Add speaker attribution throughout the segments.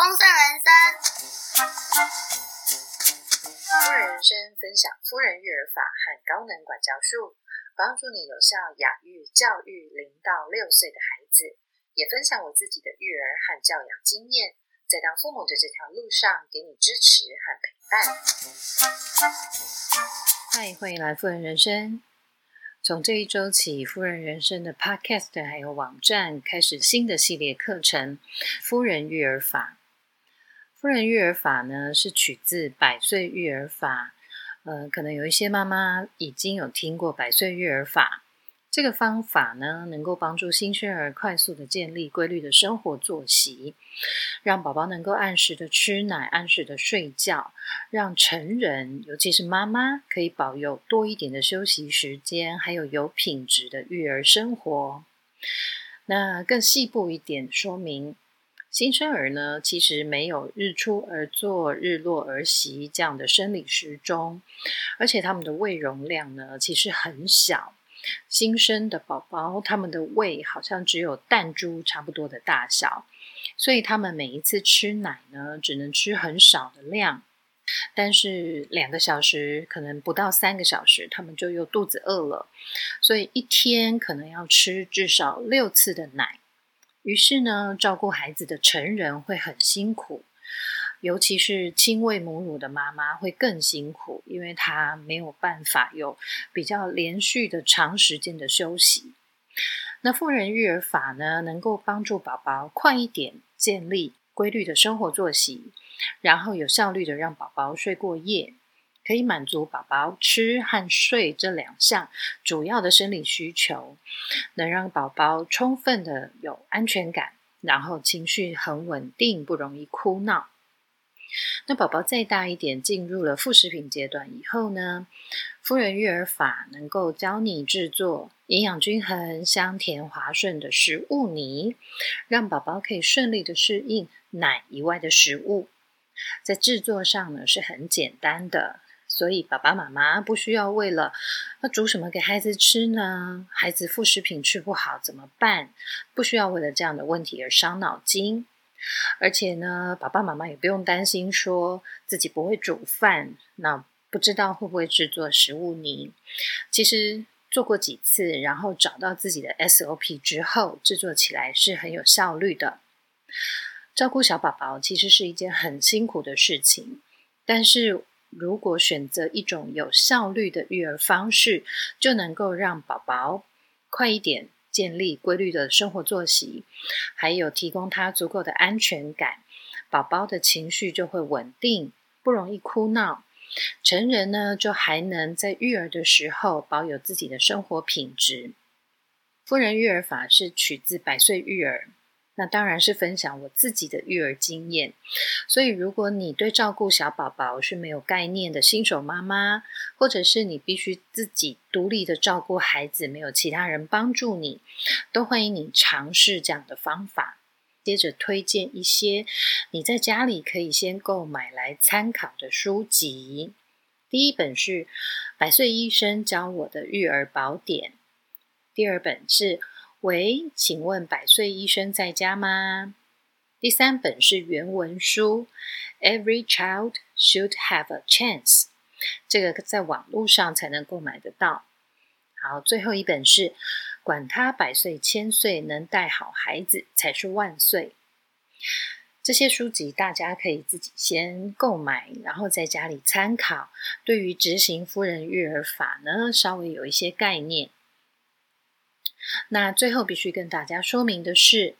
Speaker 1: 丰盛人生。
Speaker 2: 夫人人生分享夫人育儿法和高能管教术，帮助你有效养育教育零到六岁的孩子，也分享我自己的育儿和教养经验，在当父母的这条路上给你支持和陪伴。嗨，欢迎来夫人人生。从这一周起，夫人人生的 Podcast 还有网站开始新的系列课程——夫人育儿法。夫人育儿法呢，是取自百岁育儿法。呃，可能有一些妈妈已经有听过百岁育儿法。这个方法呢，能够帮助新生儿快速的建立规律的生活作息，让宝宝能够按时的吃奶、按时的睡觉，让成人，尤其是妈妈，可以保有多一点的休息时间，还有有品质的育儿生活。那更细部一点说明，新生儿呢，其实没有日出而作、日落而息这样的生理时钟，而且他们的胃容量呢，其实很小。新生的宝宝，他们的胃好像只有弹珠差不多的大小，所以他们每一次吃奶呢，只能吃很少的量。但是两个小时，可能不到三个小时，他们就又肚子饿了，所以一天可能要吃至少六次的奶。于是呢，照顾孩子的成人会很辛苦。尤其是亲喂母乳的妈妈会更辛苦，因为她没有办法有比较连续的长时间的休息。那妇人育儿法呢，能够帮助宝宝快一点建立规律的生活作息，然后有效率的让宝宝睡过夜，可以满足宝宝吃和睡这两项主要的生理需求，能让宝宝充分的有安全感，然后情绪很稳定，不容易哭闹。那宝宝再大一点，进入了副食品阶段以后呢，夫人育儿法能够教你制作营养均衡、香甜滑顺的食物泥，让宝宝可以顺利的适应奶以外的食物。在制作上呢是很简单的，所以爸爸妈妈不需要为了要煮什么给孩子吃呢？孩子副食品吃不好怎么办？不需要为了这样的问题而伤脑筋。而且呢，爸爸妈妈也不用担心说自己不会煮饭，那不知道会不会制作食物泥。其实做过几次，然后找到自己的 SOP 之后，制作起来是很有效率的。照顾小宝宝其实是一件很辛苦的事情，但是如果选择一种有效率的育儿方式，就能够让宝宝快一点。建立规律的生活作息，还有提供他足够的安全感，宝宝的情绪就会稳定，不容易哭闹。成人呢，就还能在育儿的时候保有自己的生活品质。夫人育儿法是取自百岁育儿。那当然是分享我自己的育儿经验，所以如果你对照顾小宝宝是没有概念的新手妈妈，或者是你必须自己独立的照顾孩子，没有其他人帮助你，都欢迎你尝试这样的方法。接着推荐一些你在家里可以先购买来参考的书籍。第一本是《百岁医生教我的育儿宝典》，第二本是。喂，请问百岁医生在家吗？第三本是原文书，Every child should have a chance，这个在网络上才能购买得到。好，最后一本是管他百岁千岁，能带好孩子才是万岁。这些书籍大家可以自己先购买，然后在家里参考，对于执行夫人育儿法呢，稍微有一些概念。那最后必须跟大家说明的是，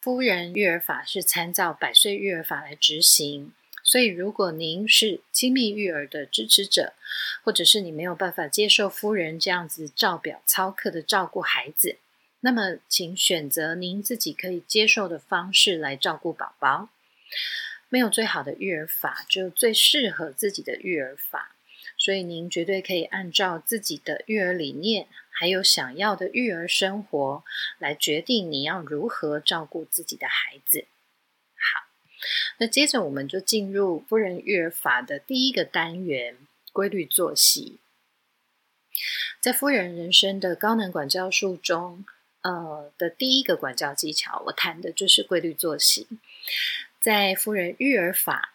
Speaker 2: 夫人育儿法是参照百岁育儿法来执行，所以如果您是亲密育儿的支持者，或者是你没有办法接受夫人这样子照表操课的照顾孩子，那么请选择您自己可以接受的方式来照顾宝宝。没有最好的育儿法，只有最适合自己的育儿法。所以您绝对可以按照自己的育儿理念，还有想要的育儿生活，来决定你要如何照顾自己的孩子。好，那接着我们就进入夫人育儿法的第一个单元——规律作息。在夫人人生的高能管教术中，呃的第一个管教技巧，我谈的就是规律作息。在夫人育儿法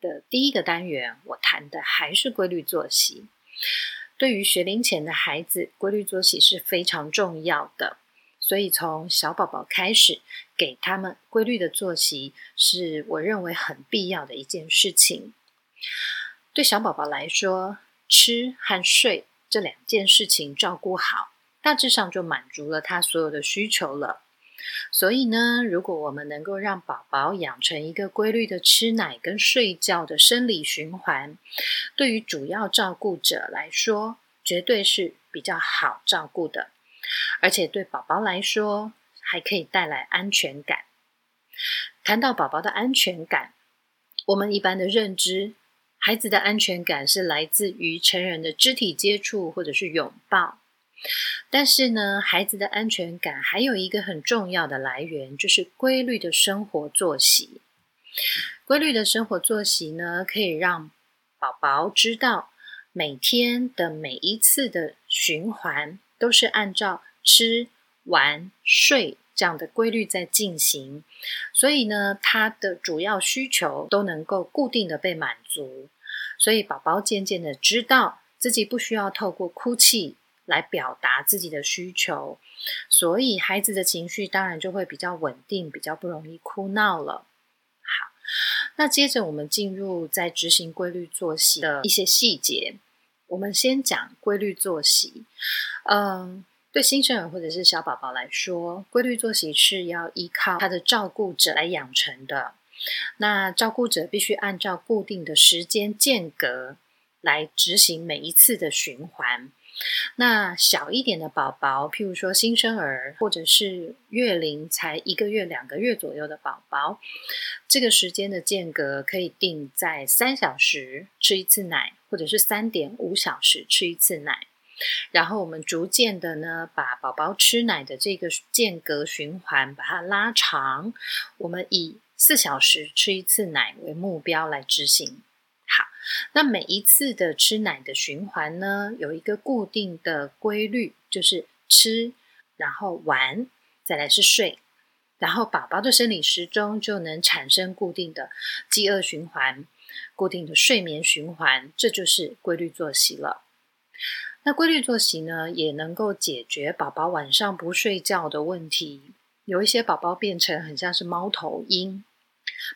Speaker 2: 的第一个单元，我谈的还是规律作息。对于学龄前的孩子，规律作息是非常重要的。所以从小宝宝开始，给他们规律的作息，是我认为很必要的一件事情。对小宝宝来说，吃和睡这两件事情照顾好，大致上就满足了他所有的需求了。所以呢，如果我们能够让宝宝养成一个规律的吃奶跟睡觉的生理循环，对于主要照顾者来说，绝对是比较好照顾的，而且对宝宝来说，还可以带来安全感。谈到宝宝的安全感，我们一般的认知。孩子的安全感是来自于成人的肢体接触或者是拥抱，但是呢，孩子的安全感还有一个很重要的来源，就是规律的生活作息。规律的生活作息呢，可以让宝宝知道每天的每一次的循环都是按照吃、玩、睡。这样的规律在进行，所以呢，他的主要需求都能够固定的被满足，所以宝宝渐渐的知道自己不需要透过哭泣来表达自己的需求，所以孩子的情绪当然就会比较稳定，比较不容易哭闹了。好，那接着我们进入在执行规律作息的一些细节，我们先讲规律作息，嗯。对新生儿或者是小宝宝来说，规律作息是要依靠他的照顾者来养成的。那照顾者必须按照固定的时间间隔来执行每一次的循环。那小一点的宝宝，譬如说新生儿，或者是月龄才一个月、两个月左右的宝宝，这个时间的间隔可以定在三小时吃一次奶，或者是三点五小时吃一次奶。然后我们逐渐的呢，把宝宝吃奶的这个间隔循环把它拉长。我们以四小时吃一次奶为目标来执行。那每一次的吃奶的循环呢，有一个固定的规律，就是吃，然后玩，再来是睡，然后宝宝的生理时钟就能产生固定的饥饿循环、固定的睡眠循环，这就是规律作息了。那规律作息呢，也能够解决宝宝晚上不睡觉的问题。有一些宝宝变成很像是猫头鹰，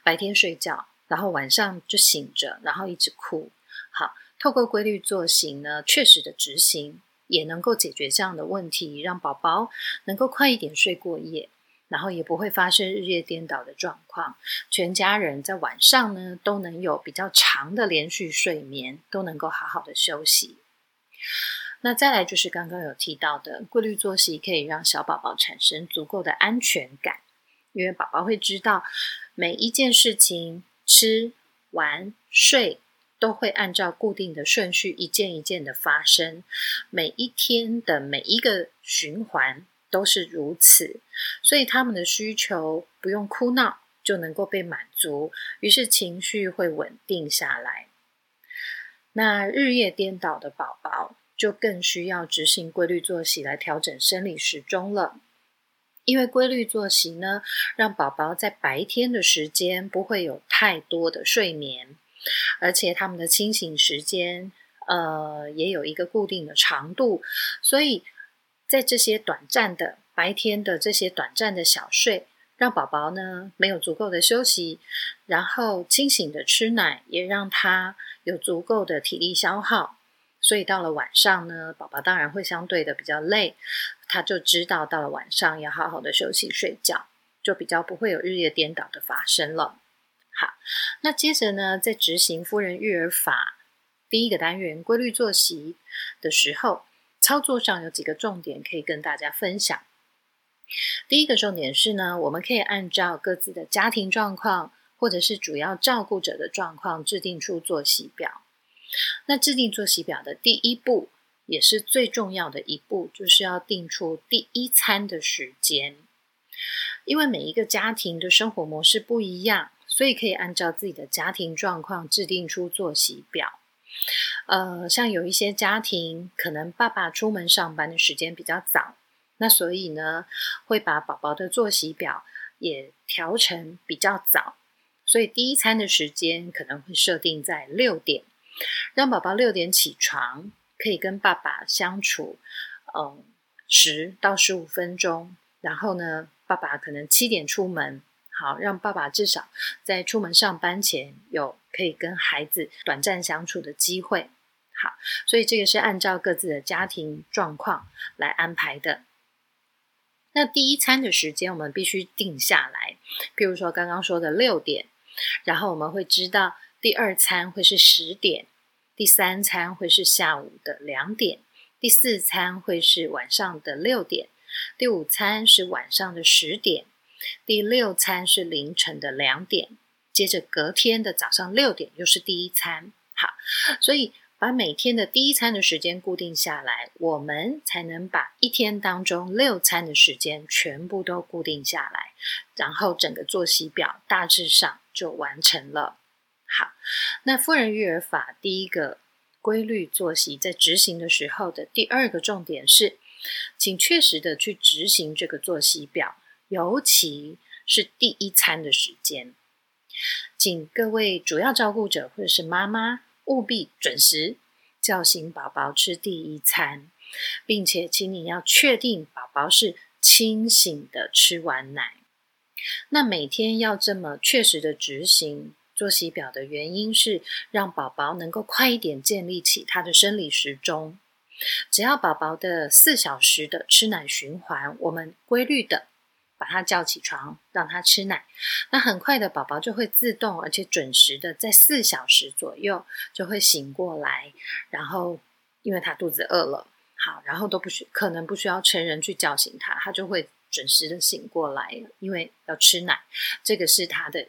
Speaker 2: 白天睡觉，然后晚上就醒着，然后一直哭。好，透过规律作息呢，确实的执行，也能够解决这样的问题，让宝宝能够快一点睡过夜，然后也不会发生日夜颠倒的状况。全家人在晚上呢，都能有比较长的连续睡眠，都能够好好的休息。那再来就是刚刚有提到的规律作息，可以让小宝宝产生足够的安全感，因为宝宝会知道每一件事情吃、玩、睡都会按照固定的顺序一件一件的发生，每一天的每一个循环都是如此，所以他们的需求不用哭闹就能够被满足，于是情绪会稳定下来。那日夜颠倒的宝宝。就更需要执行规律作息来调整生理时钟了，因为规律作息呢，让宝宝在白天的时间不会有太多的睡眠，而且他们的清醒时间，呃，也有一个固定的长度，所以在这些短暂的白天的这些短暂的小睡，让宝宝呢没有足够的休息，然后清醒的吃奶，也让他有足够的体力消耗。所以到了晚上呢，宝宝当然会相对的比较累，他就知道到了晚上要好好的休息睡觉，就比较不会有日夜颠倒的发生了。那接着呢，在执行夫人育儿法第一个单元规律作息的时候，操作上有几个重点可以跟大家分享。第一个重点是呢，我们可以按照各自的家庭状况或者是主要照顾者的状况，制定出作息表。那制定作息表的第一步，也是最重要的一步，就是要定出第一餐的时间。因为每一个家庭的生活模式不一样，所以可以按照自己的家庭状况制定出作息表。呃，像有一些家庭，可能爸爸出门上班的时间比较早，那所以呢，会把宝宝的作息表也调成比较早。所以第一餐的时间可能会设定在六点，让宝宝六点起床，可以跟爸爸相处，嗯，十到十五分钟。然后呢，爸爸可能七点出门，好，让爸爸至少在出门上班前有可以跟孩子短暂相处的机会。好，所以这个是按照各自的家庭状况来安排的。那第一餐的时间我们必须定下来，譬如说刚刚说的六点，然后我们会知道第二餐会是十点，第三餐会是下午的两点，第四餐会是晚上的六点，第五餐是晚上的十点，第六餐是凌晨的两点，接着隔天的早上六点又是第一餐。好，所以。把每天的第一餐的时间固定下来，我们才能把一天当中六餐的时间全部都固定下来，然后整个作息表大致上就完成了。好，那富人育儿法第一个规律作息在执行的时候的第二个重点是，请确实的去执行这个作息表，尤其是第一餐的时间，请各位主要照顾者或者是妈妈。务必准时叫醒宝宝吃第一餐，并且请你要确定宝宝是清醒的吃完奶。那每天要这么确实的执行作息表的原因是，让宝宝能够快一点建立起他的生理时钟。只要宝宝的四小时的吃奶循环，我们规律的。把他叫起床，让他吃奶，那很快的宝宝就会自动而且准时的在四小时左右就会醒过来，然后因为他肚子饿了，好，然后都不需可能不需要成人去叫醒他，他就会准时的醒过来，因为要吃奶，这个是他的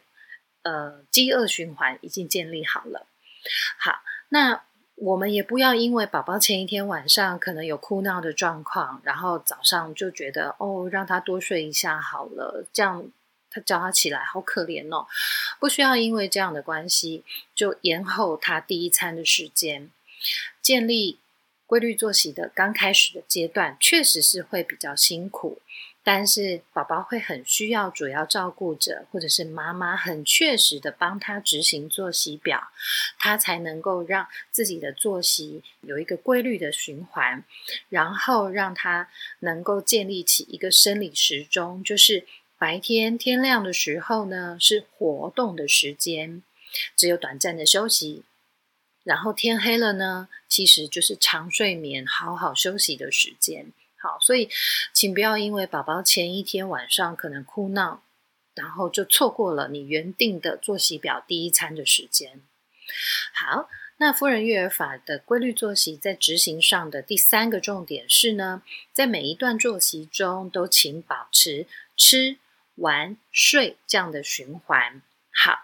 Speaker 2: 呃饥饿循环已经建立好了。好，那。我们也不要因为宝宝前一天晚上可能有哭闹的状况，然后早上就觉得哦，让他多睡一下好了，这样他叫他起来好可怜哦。不需要因为这样的关系就延后他第一餐的时间，建立规律作息的刚开始的阶段，确实是会比较辛苦。但是宝宝会很需要主要照顾者或者是妈妈很确实的帮他执行作息表，他才能够让自己的作息有一个规律的循环，然后让他能够建立起一个生理时钟，就是白天天亮的时候呢是活动的时间，只有短暂的休息，然后天黑了呢其实就是长睡眠、好好休息的时间。好，所以请不要因为宝宝前一天晚上可能哭闹，然后就错过了你原定的作息表第一餐的时间。好，那夫人育儿法的规律作息在执行上的第三个重点是呢，在每一段作息中都请保持吃、玩、睡这样的循环。好，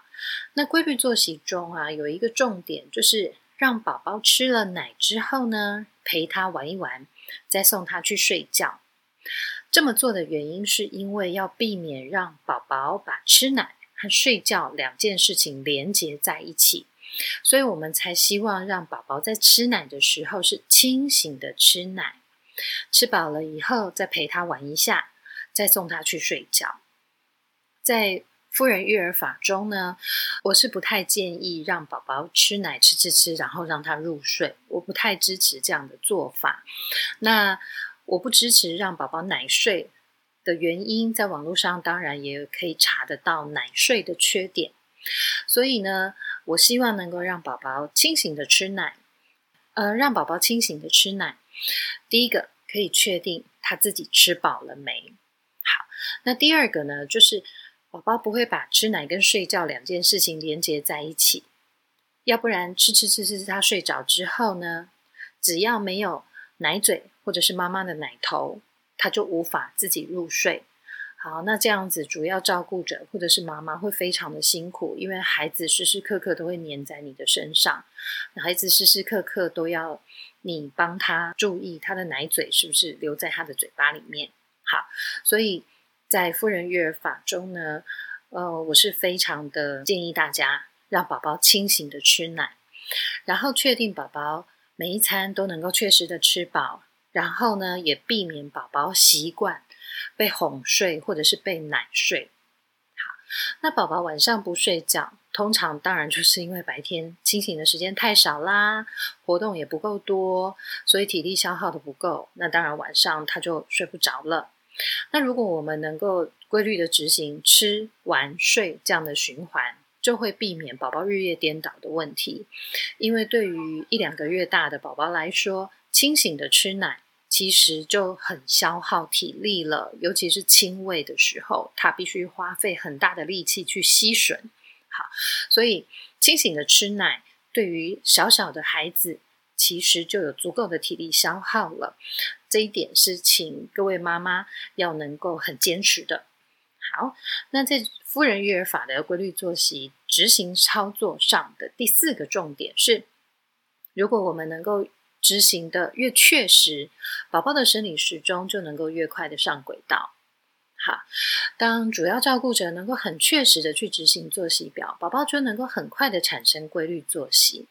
Speaker 2: 那规律作息中啊，有一个重点就是让宝宝吃了奶之后呢，陪他玩一玩。再送他去睡觉。这么做的原因，是因为要避免让宝宝把吃奶和睡觉两件事情连接在一起，所以我们才希望让宝宝在吃奶的时候是清醒的吃奶，吃饱了以后再陪他玩一下，再送他去睡觉。在夫人育儿法中呢，我是不太建议让宝宝吃奶吃吃吃，然后让他入睡。我不太支持这样的做法。那我不支持让宝宝奶睡的原因，在网络上当然也可以查得到奶睡的缺点。所以呢，我希望能够让宝宝清醒的吃奶。呃，让宝宝清醒的吃奶，第一个可以确定他自己吃饱了没。好，那第二个呢，就是。宝宝不会把吃奶跟睡觉两件事情连接在一起，要不然吃吃吃吃，他睡着之后呢，只要没有奶嘴或者是妈妈的奶头，他就无法自己入睡。好，那这样子主要照顾者或者是妈妈会非常的辛苦，因为孩子时时刻刻都会黏在你的身上，孩子时时刻刻都要你帮他注意他的奶嘴是不是留在他的嘴巴里面。好，所以。在夫人育儿法中呢，呃，我是非常的建议大家让宝宝清醒的吃奶，然后确定宝宝每一餐都能够确实的吃饱，然后呢，也避免宝宝习惯被哄睡或者是被奶睡。好，那宝宝晚上不睡觉，通常当然就是因为白天清醒的时间太少啦，活动也不够多，所以体力消耗的不够。那当然晚上他就睡不着了。那如果我们能够规律的执行吃、玩、睡这样的循环，就会避免宝宝日夜颠倒的问题。因为对于一两个月大的宝宝来说，清醒的吃奶其实就很消耗体力了，尤其是亲喂的时候，他必须花费很大的力气去吸吮。好，所以清醒的吃奶对于小小的孩子，其实就有足够的体力消耗了。这一点是请各位妈妈要能够很坚持的。好，那在夫人育儿法的规律作息执行操作上的第四个重点是，如果我们能够执行的越确实，宝宝的生理时钟就能够越快的上轨道。好，当主要照顾者能够很确实的去执行作息表，宝宝就能够很快的产生规律作息。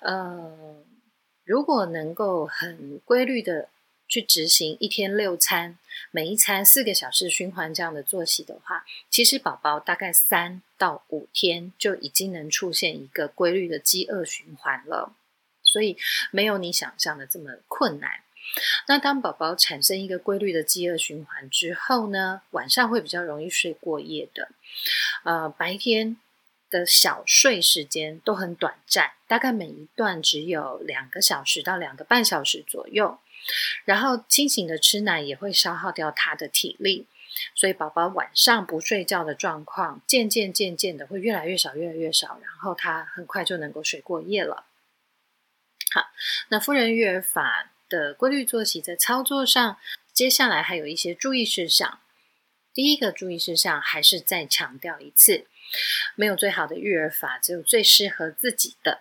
Speaker 2: 呃，如果能够很规律的。去执行一天六餐，每一餐四个小时循环这样的作息的话，其实宝宝大概三到五天就已经能出现一个规律的饥饿循环了，所以没有你想象的这么困难。那当宝宝产生一个规律的饥饿循环之后呢，晚上会比较容易睡过夜的，呃，白天的小睡时间都很短暂，大概每一段只有两个小时到两个半小时左右。然后清醒的吃奶也会消耗掉他的体力，所以宝宝晚上不睡觉的状况渐渐渐渐的会越来越少，越来越少，然后他很快就能够睡过夜了。好，那夫人育儿法的规律作息在操作上，接下来还有一些注意事项。第一个注意事项还是再强调一次，没有最好的育儿法，只有最适合自己的。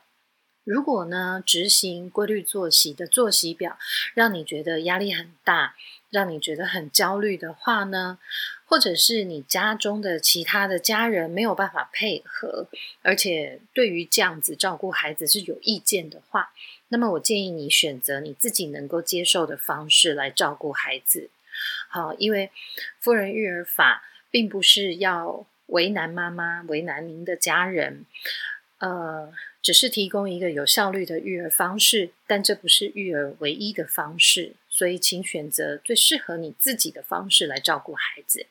Speaker 2: 如果呢，执行规律作息的作息表，让你觉得压力很大，让你觉得很焦虑的话呢，或者是你家中的其他的家人没有办法配合，而且对于这样子照顾孩子是有意见的话，那么我建议你选择你自己能够接受的方式来照顾孩子。好，因为夫人育儿法并不是要为难妈妈，为难您的家人，呃。只是提供一个有效率的育儿方式，但这不是育儿唯一的方式，所以请选择最适合你自己的方式来照顾孩子。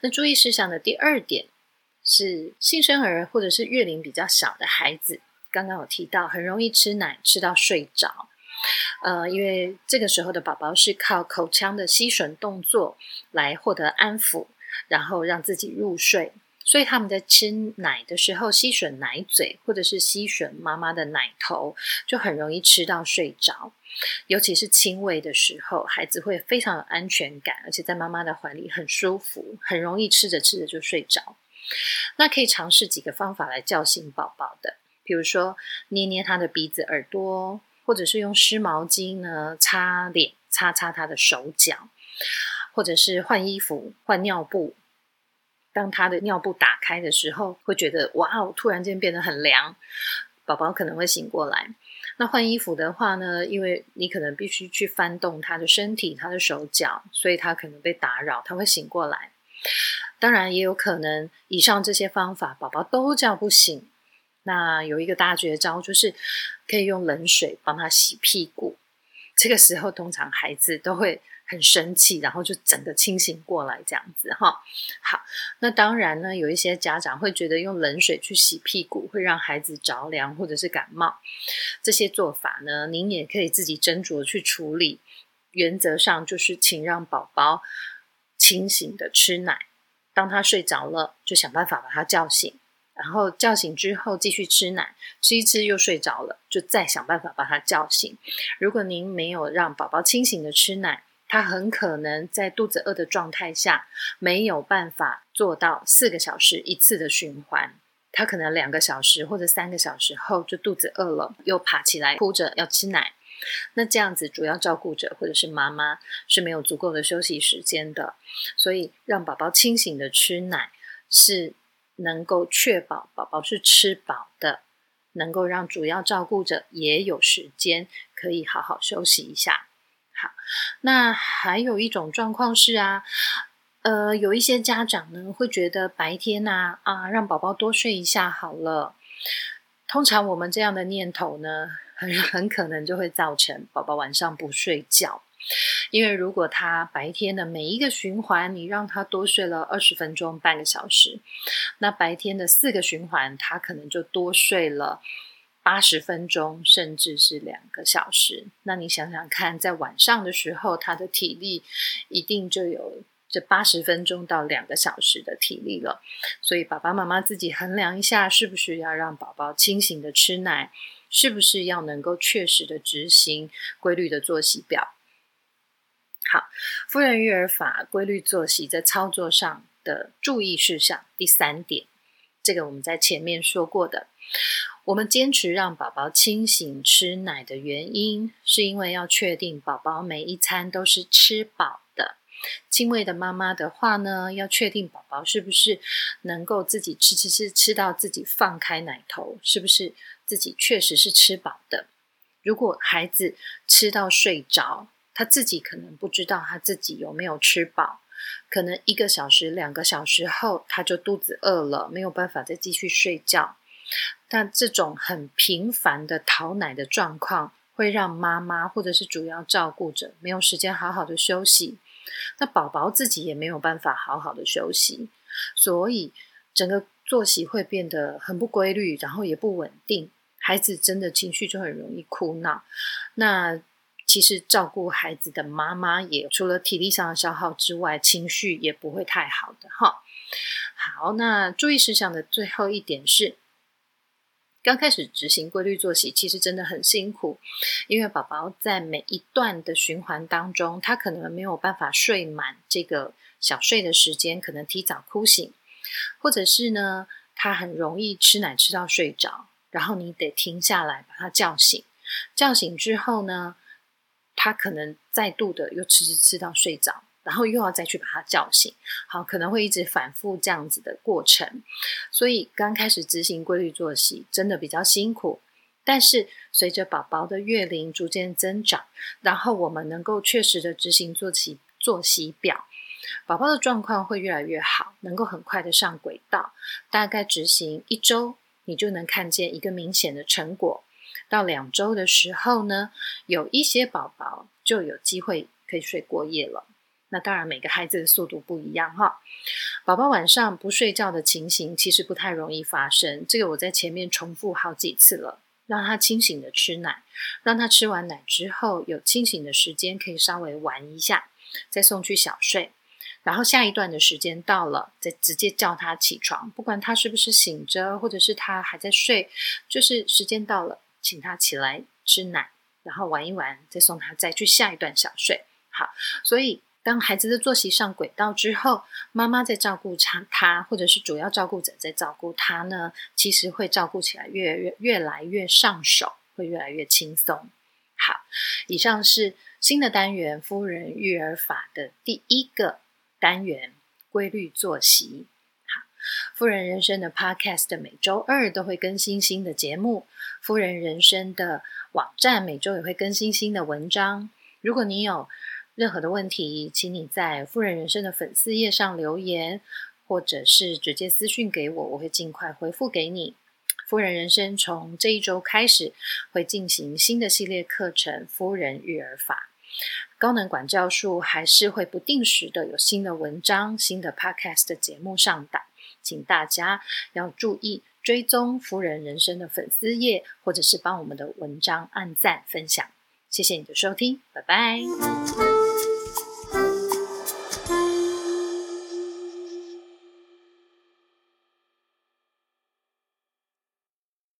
Speaker 2: 那注意事项的第二点是，新生儿或者是月龄比较小的孩子，刚刚有提到很容易吃奶吃到睡着，呃，因为这个时候的宝宝是靠口腔的吸吮动作来获得安抚，然后让自己入睡。所以他们在吃奶的时候，吸吮奶嘴或者是吸吮妈妈的奶头，就很容易吃到睡着。尤其是亲喂的时候，孩子会非常有安全感，而且在妈妈的怀里很舒服，很容易吃着吃着就睡着。那可以尝试几个方法来叫醒宝宝的，比如说捏捏他的鼻子、耳朵，或者是用湿毛巾呢擦脸、擦擦他的手脚，或者是换衣服、换尿布。当他的尿布打开的时候，会觉得哇哦，突然间变得很凉，宝宝可能会醒过来。那换衣服的话呢，因为你可能必须去翻动他的身体、他的手脚，所以他可能被打扰，他会醒过来。当然，也有可能以上这些方法宝宝都叫不醒。那有一个大绝招，就是可以用冷水帮他洗屁股。这个时候，通常孩子都会。很生气，然后就整个清醒过来，这样子哈。好，那当然呢，有一些家长会觉得用冷水去洗屁股会让孩子着凉或者是感冒。这些做法呢，您也可以自己斟酌去处理。原则上就是，请让宝宝清醒的吃奶，当他睡着了，就想办法把他叫醒，然后叫醒之后继续吃奶，吃一吃又睡着了，就再想办法把他叫醒。如果您没有让宝宝清醒的吃奶，他很可能在肚子饿的状态下没有办法做到四个小时一次的循环，他可能两个小时或者三个小时后就肚子饿了，又爬起来哭着要吃奶。那这样子，主要照顾者或者是妈妈是没有足够的休息时间的，所以让宝宝清醒的吃奶是能够确保宝宝是吃饱的，能够让主要照顾者也有时间可以好好休息一下。好，那还有一种状况是啊，呃，有一些家长呢会觉得白天呐啊，让宝宝多睡一下好了。通常我们这样的念头呢，很很可能就会造成宝宝晚上不睡觉。因为如果他白天的每一个循环，你让他多睡了二十分钟、半个小时，那白天的四个循环，他可能就多睡了八十分钟，甚至是两个小时。那你想想看，在晚上的时候，他的体力一定就有这八十分钟到两个小时的体力了。所以爸爸妈妈自己衡量一下，是不是要让宝宝清醒的吃奶，是不是要能够确实的执行规律的作息表。好，夫人育儿法规律作息在操作上的注意事项第三点，这个我们在前面说过的。我们坚持让宝宝清醒吃奶的原因，是因为要确定宝宝每一餐都是吃饱的。亲喂的妈妈的话呢，要确定宝宝是不是能够自己吃吃吃吃到自己放开奶头，是不是自己确实是吃饱的。如果孩子吃到睡着，他自己可能不知道他自己有没有吃饱，可能一个小时、两个小时后他就肚子饿了，没有办法再继续睡觉。但这种很频繁的讨奶的状况，会让妈妈或者是主要照顾者没有时间好好的休息，那宝宝自己也没有办法好好的休息，所以整个作息会变得很不规律，然后也不稳定，孩子真的情绪就很容易哭闹。那其实照顾孩子的妈妈也除了体力上的消耗之外，情绪也不会太好的哈。好，那注意事项的最后一点是，刚开始执行规律作息，其实真的很辛苦，因为宝宝在每一段的循环当中，他可能没有办法睡满这个小睡的时间，可能提早哭醒，或者是呢，他很容易吃奶吃到睡着，然后你得停下来把他叫醒，叫醒之后呢。他可能再度的又吃吃吃到睡着，然后又要再去把他叫醒，好，可能会一直反复这样子的过程。所以刚开始执行规律作息真的比较辛苦，但是随着宝宝的月龄逐渐增长，然后我们能够确实的执行作息作息表，宝宝的状况会越来越好，能够很快的上轨道。大概执行一周，你就能看见一个明显的成果。到两周的时候呢，有一些宝宝就有机会可以睡过夜了。那当然，每个孩子的速度不一样哈。宝宝晚上不睡觉的情形其实不太容易发生，这个我在前面重复好几次了。让他清醒的吃奶，让他吃完奶之后有清醒的时间可以稍微玩一下，再送去小睡。然后下一段的时间到了，再直接叫他起床，不管他是不是醒着，或者是他还在睡，就是时间到了。请他起来吃奶，然后玩一玩，再送他再去下一段小睡。好，所以当孩子的作息上轨道之后，妈妈在照顾他，他或者是主要照顾者在照顾他呢，其实会照顾起来越越越来越上手，会越来越轻松。好，以上是新的单元夫人育儿法的第一个单元——规律作息。夫人人生的 Podcast 每周二都会更新新的节目，夫人人生的网站每周也会更新新的文章。如果你有任何的问题，请你在夫人人生的粉丝页上留言，或者是直接私讯给我，我会尽快回复给你。夫人人生从这一周开始会进行新的系列课程——夫人育儿法，高能管教术还是会不定时的有新的文章、新的 Podcast 节目上档。请大家要注意追踪夫人人生的粉丝页，或者是帮我们的文章按赞分享。谢谢你的收听，拜拜。